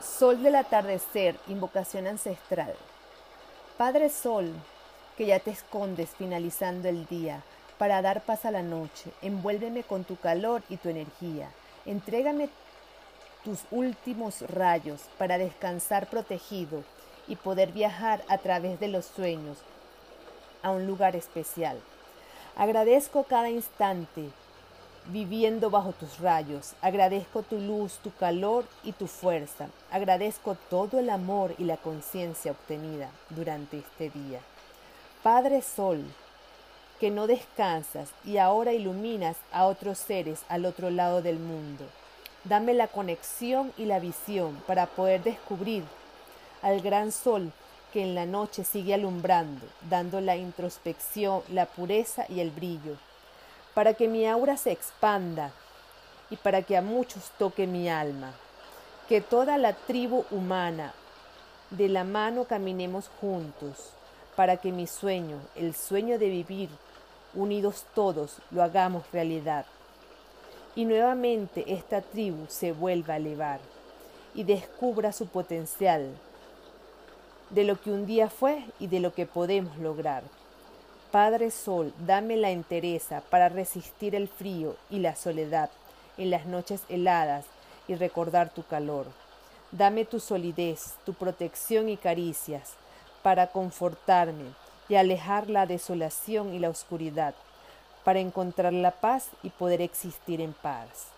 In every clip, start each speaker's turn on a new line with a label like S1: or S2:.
S1: Sol del atardecer, invocación ancestral. Padre Sol, que ya te escondes finalizando el día para dar paz a la noche, envuélveme con tu calor y tu energía. Entrégame tus últimos rayos para descansar protegido y poder viajar a través de los sueños a un lugar especial. Agradezco cada instante viviendo bajo tus rayos. Agradezco tu luz, tu calor y tu fuerza. Agradezco todo el amor y la conciencia obtenida durante este día. Padre Sol, que no descansas y ahora iluminas a otros seres al otro lado del mundo. Dame la conexión y la visión para poder descubrir al gran sol que en la noche sigue alumbrando, dando la introspección, la pureza y el brillo para que mi aura se expanda y para que a muchos toque mi alma. Que toda la tribu humana de la mano caminemos juntos, para que mi sueño, el sueño de vivir unidos todos, lo hagamos realidad. Y nuevamente esta tribu se vuelva a elevar y descubra su potencial de lo que un día fue y de lo que podemos lograr. Padre Sol, dame la entereza para resistir el frío y la soledad en las noches heladas y recordar tu calor. Dame tu solidez, tu protección y caricias para confortarme y alejar la desolación y la oscuridad, para encontrar la paz y poder existir en paz.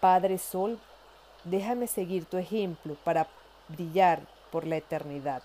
S1: Padre Sol, déjame seguir tu ejemplo para brillar por la eternidad.